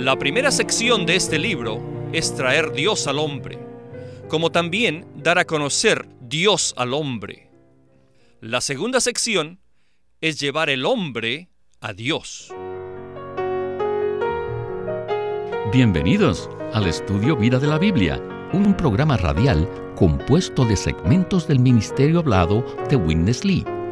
La primera sección de este libro es traer Dios al hombre, como también dar a conocer Dios al hombre. La segunda sección es llevar el hombre a Dios. Bienvenidos al estudio Vida de la Biblia, un programa radial compuesto de segmentos del ministerio hablado de Witness Lee,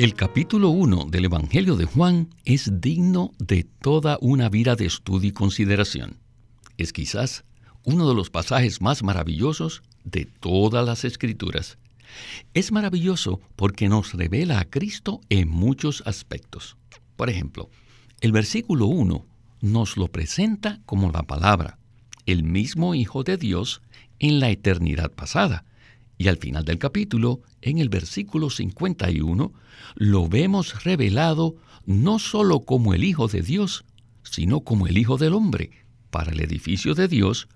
El capítulo 1 del Evangelio de Juan es digno de toda una vida de estudio y consideración. Es quizás uno de los pasajes más maravillosos de todas las escrituras. Es maravilloso porque nos revela a Cristo en muchos aspectos. Por ejemplo, el versículo 1 nos lo presenta como la palabra, el mismo Hijo de Dios en la eternidad pasada. Y al final del capítulo, en el versículo 51, lo vemos revelado no sólo como el Hijo de Dios, sino como el Hijo del Hombre, para el edificio de Dios,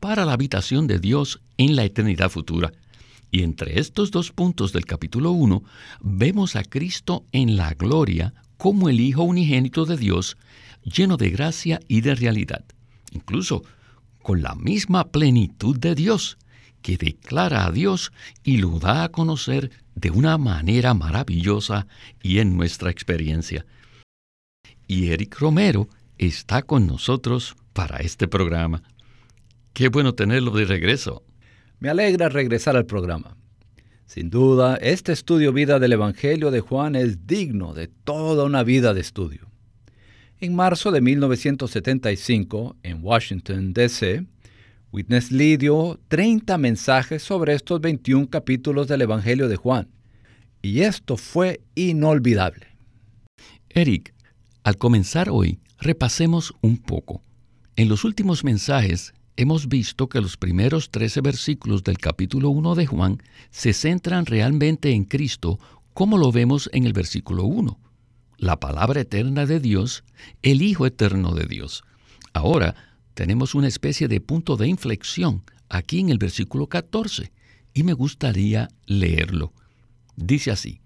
para la habitación de Dios en la eternidad futura. Y entre estos dos puntos del capítulo 1, vemos a Cristo en la gloria como el Hijo unigénito de Dios, lleno de gracia y de realidad, incluso con la misma plenitud de Dios, que declara a Dios y lo da a conocer de una manera maravillosa y en nuestra experiencia. Y Eric Romero está con nosotros para este programa. Qué bueno tenerlo de regreso. Me alegra regresar al programa. Sin duda, este estudio vida del Evangelio de Juan es digno de toda una vida de estudio. En marzo de 1975, en Washington, D.C., Witness Lee dio 30 mensajes sobre estos 21 capítulos del Evangelio de Juan, y esto fue inolvidable. Eric, al comenzar hoy, repasemos un poco. En los últimos mensajes hemos visto que los primeros 13 versículos del capítulo 1 de Juan se centran realmente en Cristo, como lo vemos en el versículo 1, la palabra eterna de Dios, el Hijo eterno de Dios. Ahora tenemos una especie de punto de inflexión aquí en el versículo 14, y me gustaría leerlo. Dice así,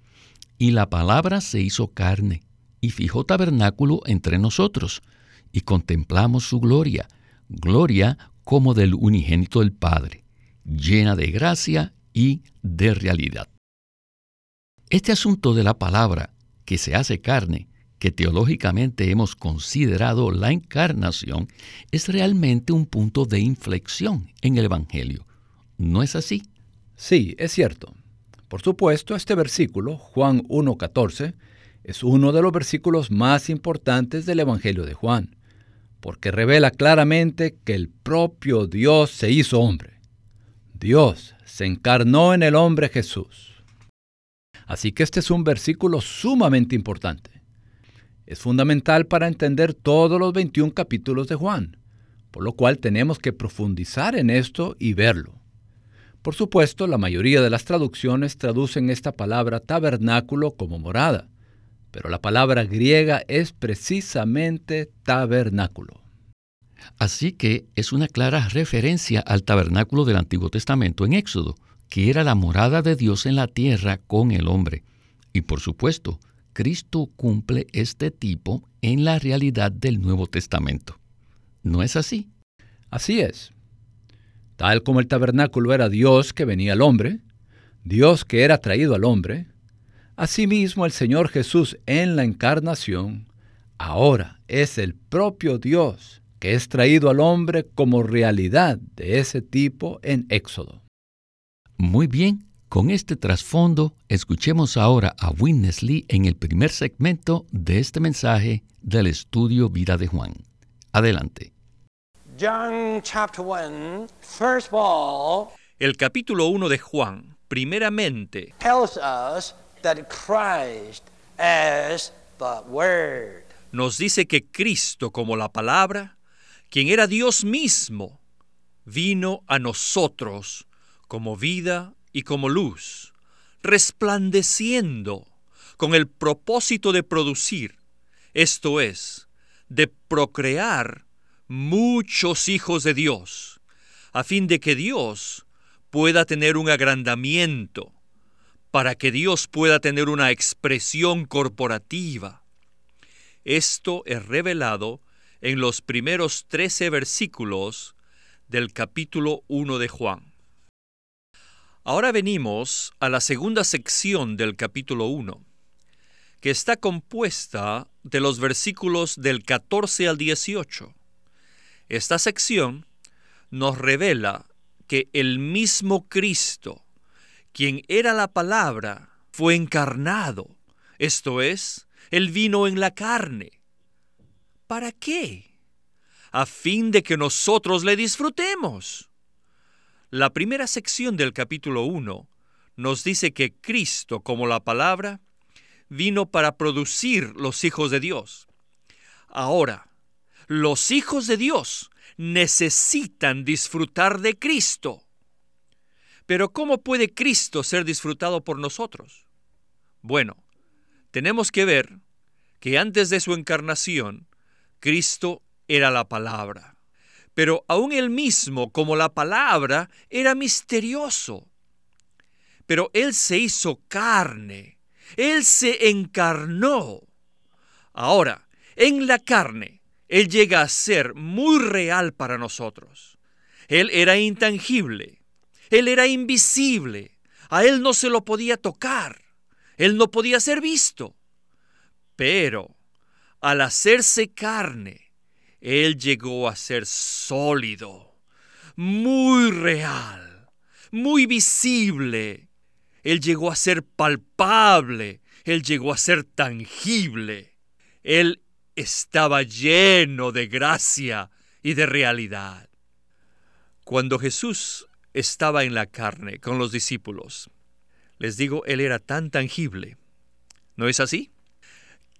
y la palabra se hizo carne, y fijó tabernáculo entre nosotros, y contemplamos su gloria, gloria como del unigénito del Padre, llena de gracia y de realidad. Este asunto de la palabra que se hace carne, que teológicamente hemos considerado la encarnación, es realmente un punto de inflexión en el Evangelio. ¿No es así? Sí, es cierto. Por supuesto, este versículo, Juan 1.14, es uno de los versículos más importantes del Evangelio de Juan porque revela claramente que el propio Dios se hizo hombre. Dios se encarnó en el hombre Jesús. Así que este es un versículo sumamente importante. Es fundamental para entender todos los 21 capítulos de Juan, por lo cual tenemos que profundizar en esto y verlo. Por supuesto, la mayoría de las traducciones traducen esta palabra tabernáculo como morada, pero la palabra griega es precisamente tabernáculo. Así que es una clara referencia al tabernáculo del Antiguo Testamento en Éxodo, que era la morada de Dios en la tierra con el hombre. Y por supuesto, Cristo cumple este tipo en la realidad del Nuevo Testamento. ¿No es así? Así es. Tal como el tabernáculo era Dios que venía al hombre, Dios que era traído al hombre, Asimismo, el Señor Jesús en la encarnación ahora es el propio Dios que es traído al hombre como realidad de ese tipo en Éxodo. Muy bien, con este trasfondo, escuchemos ahora a Witness Lee en el primer segmento de este mensaje del estudio Vida de Juan. Adelante. el capítulo 1 de Juan, primeramente, nos dice que Cristo como la palabra, quien era Dios mismo, vino a nosotros como vida y como luz, resplandeciendo con el propósito de producir, esto es, de procrear muchos hijos de Dios, a fin de que Dios pueda tener un agrandamiento, para que Dios pueda tener una expresión corporativa. Esto es revelado en los primeros trece versículos del capítulo 1 de Juan. Ahora venimos a la segunda sección del capítulo 1, que está compuesta de los versículos del 14 al 18. Esta sección nos revela que el mismo Cristo, quien era la palabra, fue encarnado, esto es, él vino en la carne. ¿Para qué? A fin de que nosotros le disfrutemos. La primera sección del capítulo 1 nos dice que Cristo, como la palabra, vino para producir los hijos de Dios. Ahora, los hijos de Dios necesitan disfrutar de Cristo. Pero ¿cómo puede Cristo ser disfrutado por nosotros? Bueno, tenemos que ver que antes de su encarnación, Cristo era la palabra. Pero aún él mismo, como la palabra, era misterioso. Pero Él se hizo carne, Él se encarnó. Ahora, en la carne, Él llega a ser muy real para nosotros. Él era intangible, Él era invisible, a Él no se lo podía tocar, Él no podía ser visto. Pero al hacerse carne, Él llegó a ser sólido, muy real, muy visible. Él llegó a ser palpable, Él llegó a ser tangible. Él estaba lleno de gracia y de realidad. Cuando Jesús estaba en la carne con los discípulos, les digo, Él era tan tangible. ¿No es así?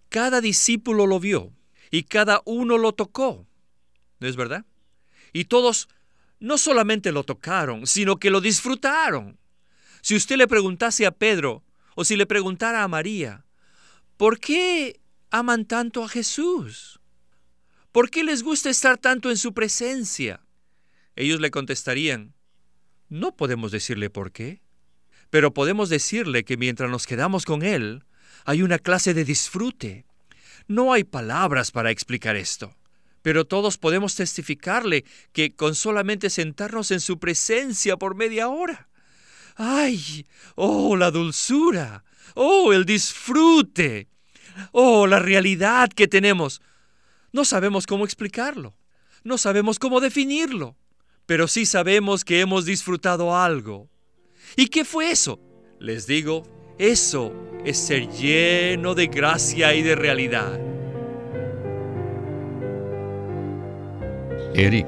Cada discípulo lo vio y cada uno lo tocó. ¿No es verdad? Y todos no solamente lo tocaron, sino que lo disfrutaron. Si usted le preguntase a Pedro o si le preguntara a María, ¿por qué aman tanto a Jesús? ¿Por qué les gusta estar tanto en su presencia? Ellos le contestarían, no podemos decirle por qué, pero podemos decirle que mientras nos quedamos con Él, hay una clase de disfrute. No hay palabras para explicar esto, pero todos podemos testificarle que con solamente sentarnos en su presencia por media hora. ¡Ay! ¡Oh, la dulzura! ¡Oh, el disfrute! ¡Oh, la realidad que tenemos! No sabemos cómo explicarlo, no sabemos cómo definirlo, pero sí sabemos que hemos disfrutado algo. ¿Y qué fue eso? Les digo, eso es ser lleno de gracia y de realidad. Eric,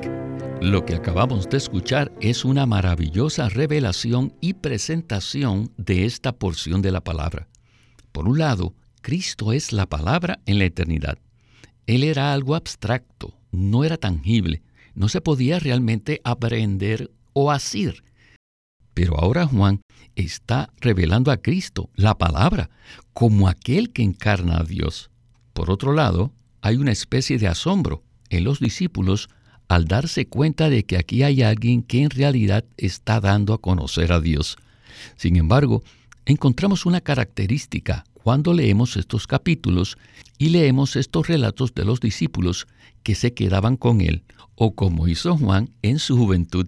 lo que acabamos de escuchar es una maravillosa revelación y presentación de esta porción de la palabra. Por un lado, Cristo es la palabra en la eternidad. Él era algo abstracto, no era tangible, no se podía realmente aprender o asir. Pero ahora Juan está revelando a Cristo, la palabra, como aquel que encarna a Dios. Por otro lado, hay una especie de asombro en los discípulos al darse cuenta de que aquí hay alguien que en realidad está dando a conocer a Dios. Sin embargo, encontramos una característica cuando leemos estos capítulos y leemos estos relatos de los discípulos que se quedaban con él, o como hizo Juan en su juventud,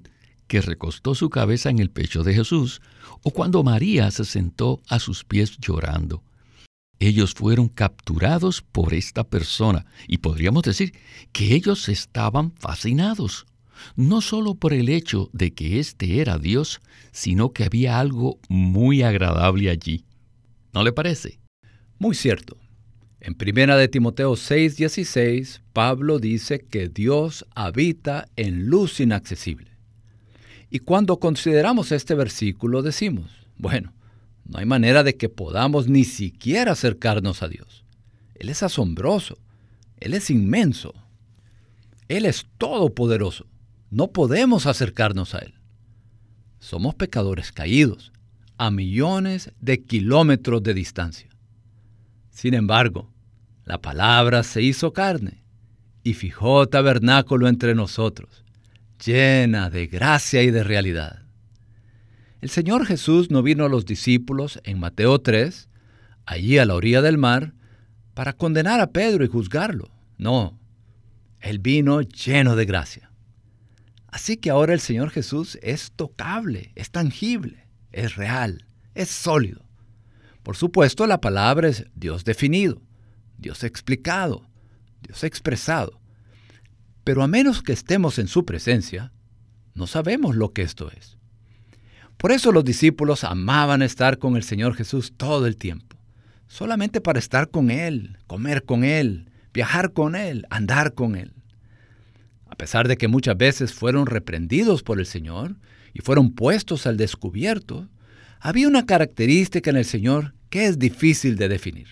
que recostó su cabeza en el pecho de Jesús, o cuando María se sentó a sus pies llorando. Ellos fueron capturados por esta persona y podríamos decir que ellos estaban fascinados, no solo por el hecho de que éste era Dios, sino que había algo muy agradable allí. ¿No le parece? Muy cierto. En primera de Timoteo 6:16, Pablo dice que Dios habita en luz inaccesible. Y cuando consideramos este versículo decimos, bueno, no hay manera de que podamos ni siquiera acercarnos a Dios. Él es asombroso, Él es inmenso, Él es todopoderoso, no podemos acercarnos a Él. Somos pecadores caídos, a millones de kilómetros de distancia. Sin embargo, la palabra se hizo carne y fijó tabernáculo entre nosotros, llena de gracia y de realidad. El Señor Jesús no vino a los discípulos en Mateo 3, allí a la orilla del mar, para condenar a Pedro y juzgarlo. No, Él vino lleno de gracia. Así que ahora el Señor Jesús es tocable, es tangible, es real, es sólido. Por supuesto, la palabra es Dios definido, Dios explicado, Dios expresado. Pero a menos que estemos en su presencia, no sabemos lo que esto es. Por eso los discípulos amaban estar con el Señor Jesús todo el tiempo, solamente para estar con Él, comer con Él, viajar con Él, andar con Él. A pesar de que muchas veces fueron reprendidos por el Señor y fueron puestos al descubierto, había una característica en el Señor que es difícil de definir.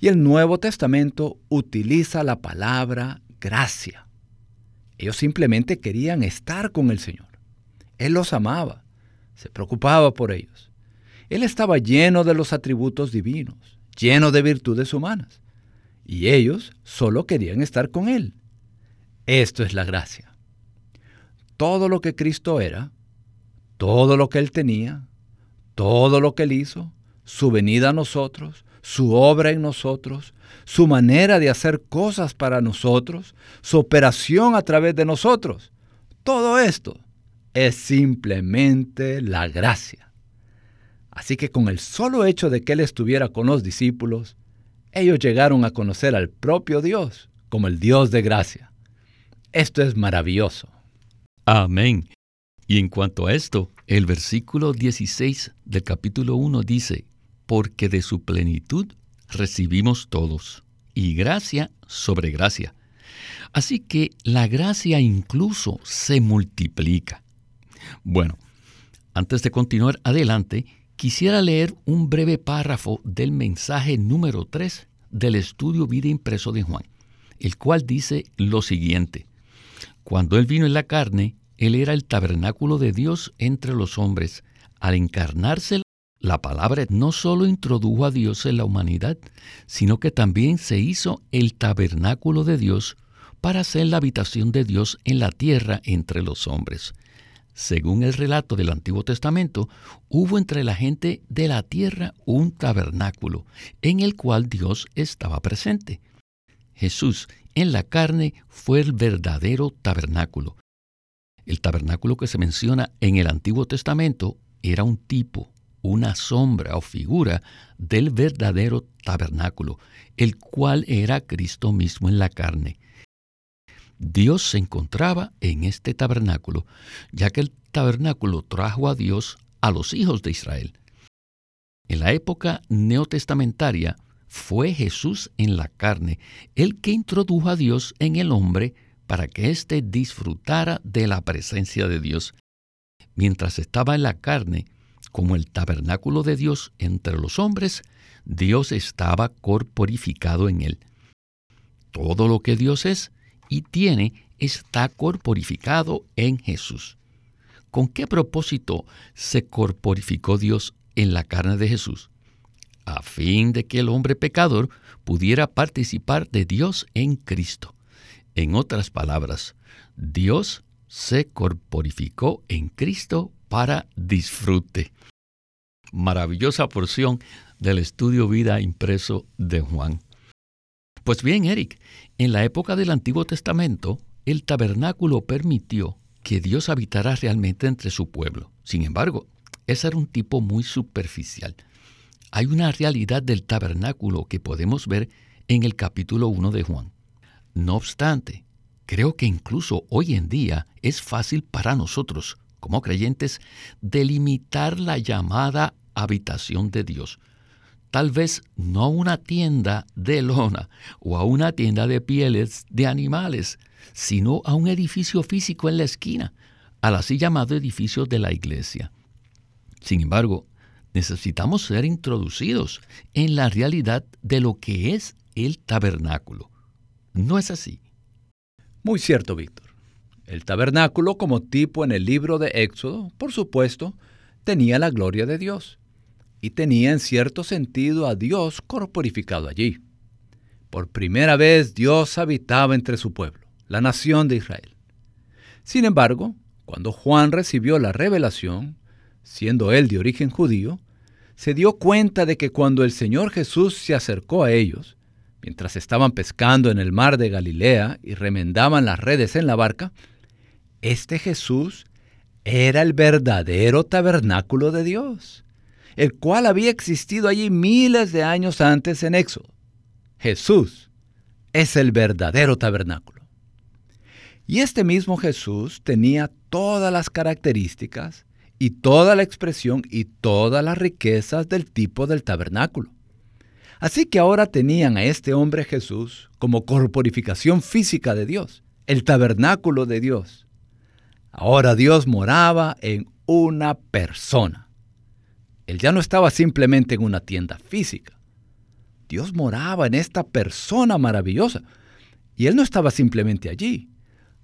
Y el Nuevo Testamento utiliza la palabra gracia. Ellos simplemente querían estar con el Señor. Él los amaba se preocupaba por ellos. Él estaba lleno de los atributos divinos, lleno de virtudes humanas, y ellos solo querían estar con Él. Esto es la gracia. Todo lo que Cristo era, todo lo que Él tenía, todo lo que Él hizo, su venida a nosotros, su obra en nosotros, su manera de hacer cosas para nosotros, su operación a través de nosotros, todo esto es simplemente la gracia. Así que con el solo hecho de que Él estuviera con los discípulos, ellos llegaron a conocer al propio Dios como el Dios de gracia. Esto es maravilloso. Amén. Y en cuanto a esto, el versículo 16 del capítulo 1 dice, porque de su plenitud recibimos todos, y gracia sobre gracia. Así que la gracia incluso se multiplica. Bueno, antes de continuar adelante, quisiera leer un breve párrafo del mensaje número 3 del estudio Vida Impreso de Juan, el cual dice lo siguiente. Cuando Él vino en la carne, Él era el tabernáculo de Dios entre los hombres. Al encarnarse, la palabra no solo introdujo a Dios en la humanidad, sino que también se hizo el tabernáculo de Dios para ser la habitación de Dios en la tierra entre los hombres. Según el relato del Antiguo Testamento, hubo entre la gente de la tierra un tabernáculo en el cual Dios estaba presente. Jesús en la carne fue el verdadero tabernáculo. El tabernáculo que se menciona en el Antiguo Testamento era un tipo, una sombra o figura del verdadero tabernáculo, el cual era Cristo mismo en la carne. Dios se encontraba en este tabernáculo, ya que el tabernáculo trajo a Dios a los hijos de Israel. En la época neotestamentaria fue Jesús en la carne el que introdujo a Dios en el hombre para que éste disfrutara de la presencia de Dios. Mientras estaba en la carne, como el tabernáculo de Dios entre los hombres, Dios estaba corporificado en él. Todo lo que Dios es y tiene está corporificado en Jesús. ¿Con qué propósito se corporificó Dios en la carne de Jesús? A fin de que el hombre pecador pudiera participar de Dios en Cristo. En otras palabras, Dios se corporificó en Cristo para disfrute. Maravillosa porción del estudio vida impreso de Juan. Pues bien, Eric, en la época del Antiguo Testamento, el tabernáculo permitió que Dios habitara realmente entre su pueblo. Sin embargo, ese era un tipo muy superficial. Hay una realidad del tabernáculo que podemos ver en el capítulo 1 de Juan. No obstante, creo que incluso hoy en día es fácil para nosotros, como creyentes, delimitar la llamada habitación de Dios tal vez no a una tienda de lona o a una tienda de pieles de animales, sino a un edificio físico en la esquina, al así llamado edificio de la iglesia. Sin embargo, necesitamos ser introducidos en la realidad de lo que es el tabernáculo. ¿No es así? Muy cierto, Víctor. El tabernáculo como tipo en el libro de Éxodo, por supuesto, tenía la gloria de Dios y tenía en cierto sentido a Dios corporificado allí. Por primera vez Dios habitaba entre su pueblo, la nación de Israel. Sin embargo, cuando Juan recibió la revelación, siendo él de origen judío, se dio cuenta de que cuando el Señor Jesús se acercó a ellos, mientras estaban pescando en el mar de Galilea y remendaban las redes en la barca, este Jesús era el verdadero tabernáculo de Dios, el cual había existido allí miles de años antes en Éxodo. Jesús es el verdadero tabernáculo. Y este mismo Jesús tenía todas las características y toda la expresión y todas las riquezas del tipo del tabernáculo. Así que ahora tenían a este hombre Jesús como corporificación física de Dios, el tabernáculo de Dios. Ahora Dios moraba en una persona. Él ya no estaba simplemente en una tienda física. Dios moraba en esta persona maravillosa. Y Él no estaba simplemente allí.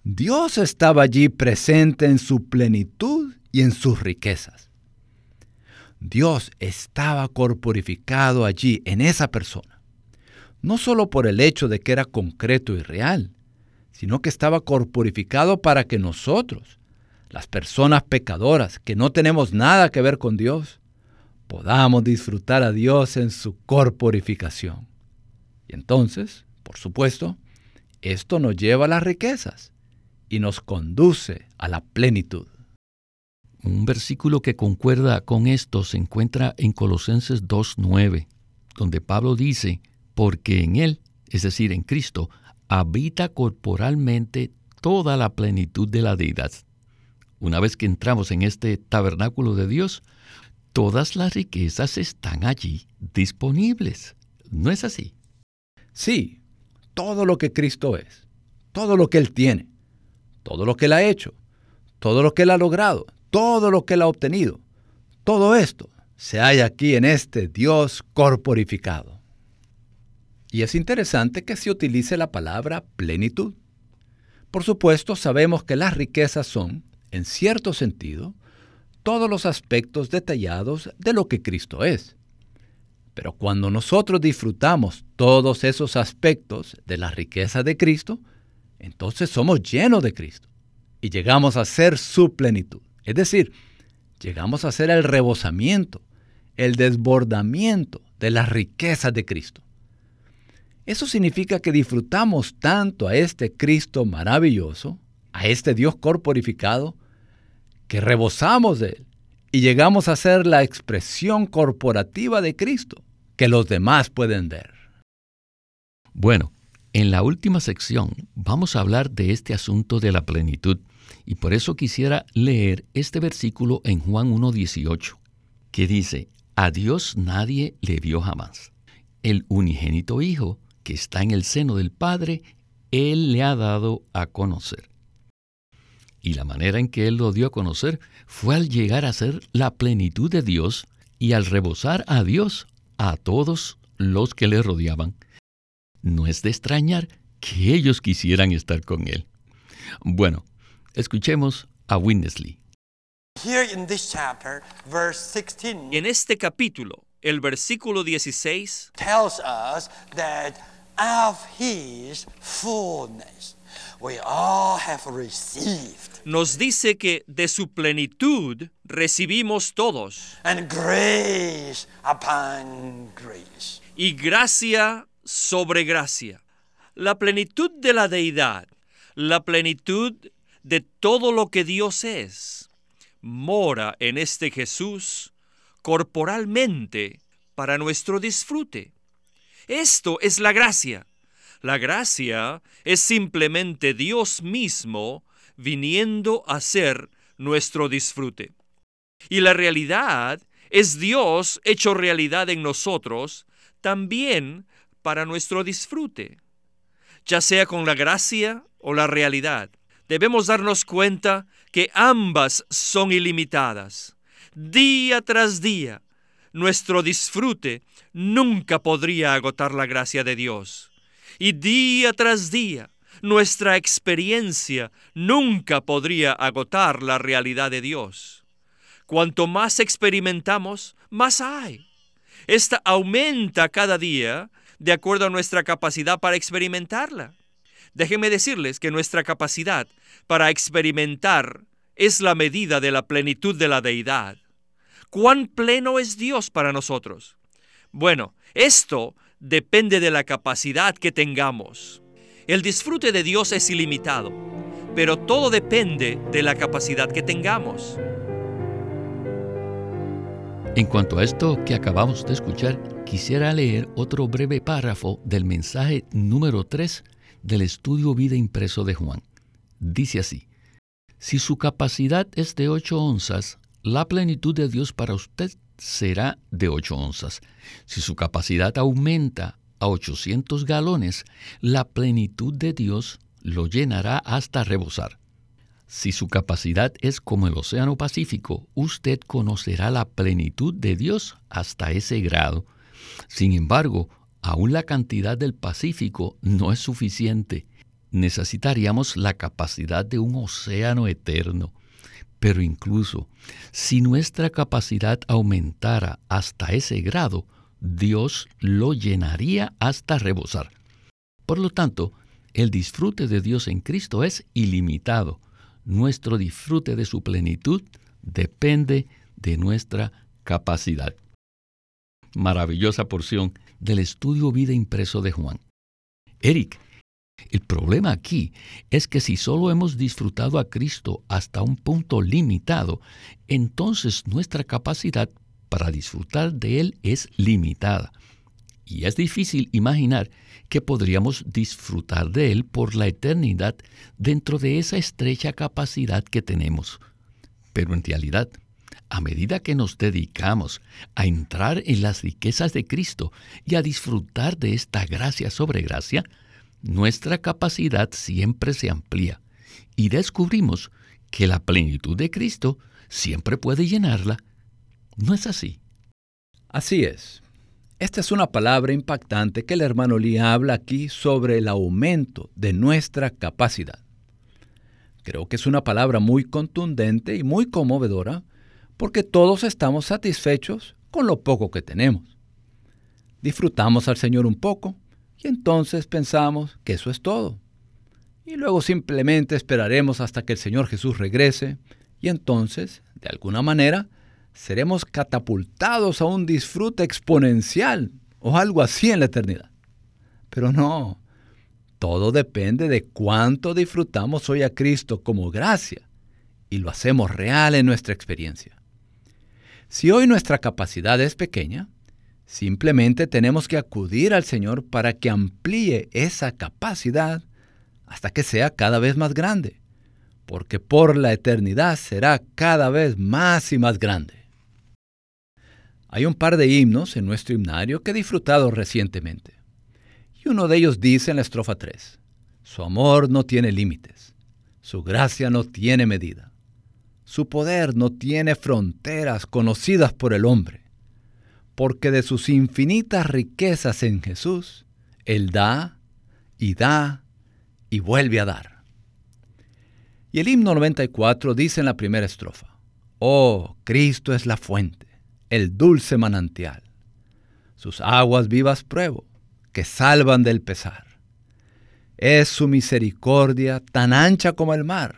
Dios estaba allí presente en su plenitud y en sus riquezas. Dios estaba corporificado allí en esa persona, no solo por el hecho de que era concreto y real, sino que estaba corporificado para que nosotros, las personas pecadoras que no tenemos nada que ver con Dios, podamos disfrutar a Dios en su corporificación. Y entonces, por supuesto, esto nos lleva a las riquezas y nos conduce a la plenitud. Un versículo que concuerda con esto se encuentra en Colosenses 2.9, donde Pablo dice, porque en Él, es decir, en Cristo, habita corporalmente toda la plenitud de la deidad. Una vez que entramos en este tabernáculo de Dios, todas las riquezas están allí disponibles. ¿No es así? Sí, todo lo que Cristo es, todo lo que Él tiene, todo lo que Él ha hecho, todo lo que Él ha logrado, todo lo que él ha obtenido, todo esto se halla aquí en este Dios corporificado. Y es interesante que se utilice la palabra plenitud. Por supuesto, sabemos que las riquezas son, en cierto sentido, todos los aspectos detallados de lo que Cristo es. Pero cuando nosotros disfrutamos todos esos aspectos de la riqueza de Cristo, entonces somos llenos de Cristo y llegamos a ser su plenitud. Es decir, llegamos a ser el rebosamiento, el desbordamiento de las riquezas de Cristo. Eso significa que disfrutamos tanto a este Cristo maravilloso, a este Dios corporificado, que rebosamos de Él y llegamos a ser la expresión corporativa de Cristo que los demás pueden ver. Bueno, en la última sección vamos a hablar de este asunto de la plenitud y por eso quisiera leer este versículo en Juan 1.18, que dice, a Dios nadie le vio jamás. El unigénito Hijo, que está en el seno del Padre, Él le ha dado a conocer. Y la manera en que Él lo dio a conocer fue al llegar a ser la plenitud de Dios y al rebosar a Dios a todos los que le rodeaban. No es de extrañar que ellos quisieran estar con Él. Bueno, Escuchemos a Winnesley. En este capítulo, el versículo 16 nos dice que de su plenitud recibimos todos. Y gracia sobre gracia. La plenitud de la deidad, la plenitud de todo lo que Dios es, mora en este Jesús corporalmente para nuestro disfrute. Esto es la gracia. La gracia es simplemente Dios mismo viniendo a ser nuestro disfrute. Y la realidad es Dios hecho realidad en nosotros también para nuestro disfrute, ya sea con la gracia o la realidad debemos darnos cuenta que ambas son ilimitadas. Día tras día, nuestro disfrute nunca podría agotar la gracia de Dios. Y día tras día, nuestra experiencia nunca podría agotar la realidad de Dios. Cuanto más experimentamos, más hay. Esta aumenta cada día de acuerdo a nuestra capacidad para experimentarla. Déjenme decirles que nuestra capacidad para experimentar es la medida de la plenitud de la deidad. ¿Cuán pleno es Dios para nosotros? Bueno, esto depende de la capacidad que tengamos. El disfrute de Dios es ilimitado, pero todo depende de la capacidad que tengamos. En cuanto a esto que acabamos de escuchar, quisiera leer otro breve párrafo del mensaje número 3 del estudio Vida Impreso de Juan. Dice así, si su capacidad es de 8 onzas, la plenitud de Dios para usted será de 8 onzas. Si su capacidad aumenta a 800 galones, la plenitud de Dios lo llenará hasta rebosar. Si su capacidad es como el Océano Pacífico, usted conocerá la plenitud de Dios hasta ese grado. Sin embargo, aún la cantidad del Pacífico no es suficiente. Necesitaríamos la capacidad de un océano eterno. Pero incluso si nuestra capacidad aumentara hasta ese grado, Dios lo llenaría hasta rebosar. Por lo tanto, el disfrute de Dios en Cristo es ilimitado nuestro disfrute de su plenitud depende de nuestra capacidad. Maravillosa porción del estudio vida impreso de Juan. Eric, el problema aquí es que si solo hemos disfrutado a Cristo hasta un punto limitado, entonces nuestra capacidad para disfrutar de Él es limitada. Y es difícil imaginar que podríamos disfrutar de Él por la eternidad dentro de esa estrecha capacidad que tenemos. Pero en realidad, a medida que nos dedicamos a entrar en las riquezas de Cristo y a disfrutar de esta gracia sobre gracia, nuestra capacidad siempre se amplía y descubrimos que la plenitud de Cristo siempre puede llenarla. ¿No es así? Así es. Esta es una palabra impactante que el hermano Lee habla aquí sobre el aumento de nuestra capacidad. Creo que es una palabra muy contundente y muy conmovedora porque todos estamos satisfechos con lo poco que tenemos. Disfrutamos al Señor un poco y entonces pensamos que eso es todo. Y luego simplemente esperaremos hasta que el Señor Jesús regrese y entonces, de alguna manera, seremos catapultados a un disfrute exponencial o algo así en la eternidad. Pero no, todo depende de cuánto disfrutamos hoy a Cristo como gracia y lo hacemos real en nuestra experiencia. Si hoy nuestra capacidad es pequeña, simplemente tenemos que acudir al Señor para que amplíe esa capacidad hasta que sea cada vez más grande, porque por la eternidad será cada vez más y más grande. Hay un par de himnos en nuestro himnario que he disfrutado recientemente. Y uno de ellos dice en la estrofa 3, Su amor no tiene límites, su gracia no tiene medida, su poder no tiene fronteras conocidas por el hombre, porque de sus infinitas riquezas en Jesús, Él da y da y vuelve a dar. Y el himno 94 dice en la primera estrofa, Oh, Cristo es la fuente el dulce manantial. Sus aguas vivas pruebo, que salvan del pesar. Es su misericordia tan ancha como el mar,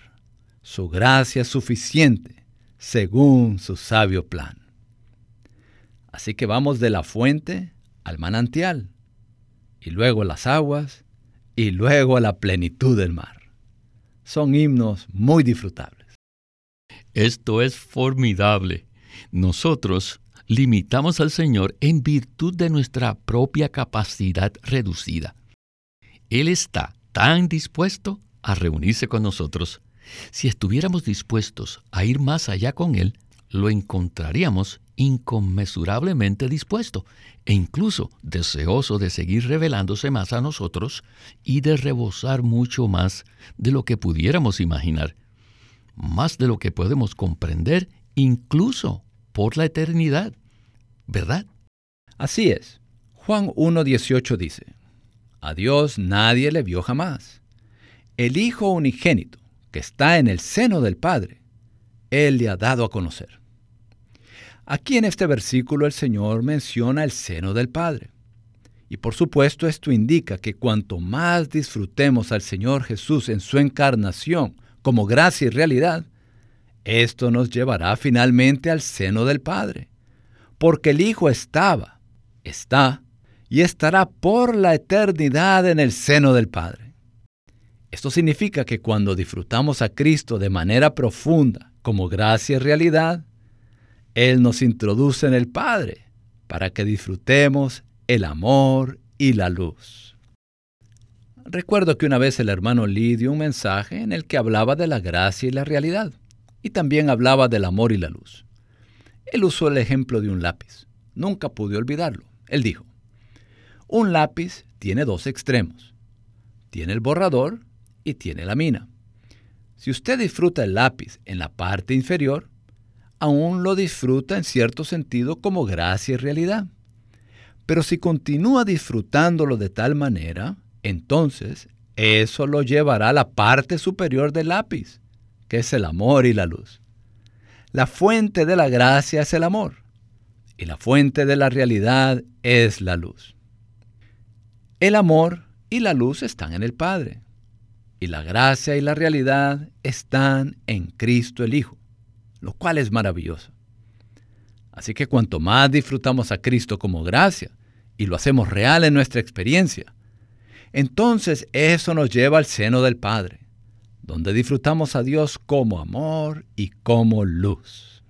su gracia suficiente, según su sabio plan. Así que vamos de la fuente al manantial, y luego las aguas, y luego a la plenitud del mar. Son himnos muy disfrutables. Esto es formidable. Nosotros limitamos al Señor en virtud de nuestra propia capacidad reducida. Él está tan dispuesto a reunirse con nosotros. Si estuviéramos dispuestos a ir más allá con Él, lo encontraríamos inconmensurablemente dispuesto e incluso deseoso de seguir revelándose más a nosotros y de rebosar mucho más de lo que pudiéramos imaginar, más de lo que podemos comprender incluso por la eternidad. ¿Verdad? Así es. Juan 1.18 dice, A Dios nadie le vio jamás. el Hijo unigénito, que está en el seno del Padre, Él le ha dado a conocer. Aquí en este versículo el Señor menciona el seno del Padre. Y por supuesto esto indica que cuanto más disfrutemos al Señor Jesús en su encarnación como gracia y realidad, esto nos llevará finalmente al seno del Padre, porque el Hijo estaba, está y estará por la eternidad en el seno del Padre. Esto significa que cuando disfrutamos a Cristo de manera profunda como gracia y realidad, Él nos introduce en el Padre para que disfrutemos el amor y la luz. Recuerdo que una vez el hermano Lee un mensaje en el que hablaba de la gracia y la realidad, y también hablaba del amor y la luz. Él usó el ejemplo de un lápiz. Nunca pude olvidarlo. Él dijo, un lápiz tiene dos extremos. Tiene el borrador y tiene la mina. Si usted disfruta el lápiz en la parte inferior, aún lo disfruta en cierto sentido como gracia y realidad. Pero si continúa disfrutándolo de tal manera, entonces eso lo llevará a la parte superior del lápiz, que es el amor y la luz. La fuente de la gracia es el amor y la fuente de la realidad es la luz. El amor y la luz están en el Padre y la gracia y la realidad están en Cristo el Hijo, lo cual es maravilloso. Así que cuanto más disfrutamos a Cristo como gracia y lo hacemos real en nuestra experiencia, entonces eso nos lleva al seno del Padre, donde disfrutamos a Dios como amor y como luz.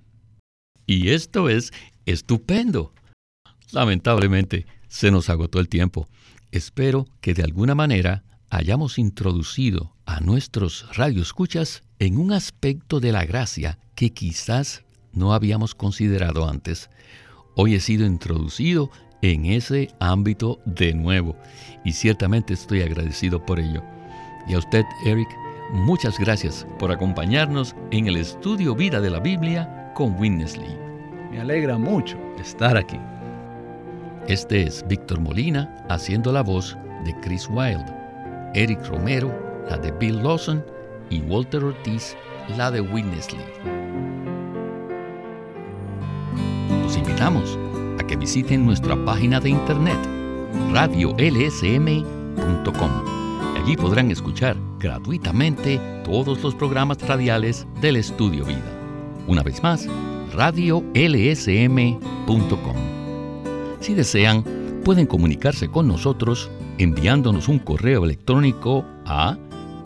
Y esto es estupendo. Lamentablemente, se nos agotó el tiempo. Espero que de alguna manera hayamos introducido a nuestros radioescuchas en un aspecto de la gracia que quizás no habíamos considerado antes. Hoy he sido introducido en ese ámbito de nuevo y ciertamente estoy agradecido por ello. Y a usted, Eric, muchas gracias por acompañarnos en el estudio Vida de la Biblia con Winnesley. Me alegra mucho estar aquí. Este es Víctor Molina haciendo la voz de Chris Wilde, Eric Romero, la de Bill Lawson y Walter Ortiz, la de Winnesley. Los invitamos a que visiten nuestra página de internet radiolsm.com. Allí podrán escuchar gratuitamente todos los programas radiales del Estudio Vida. Una vez más, radiolsm.com. Si desean, pueden comunicarse con nosotros enviándonos un correo electrónico a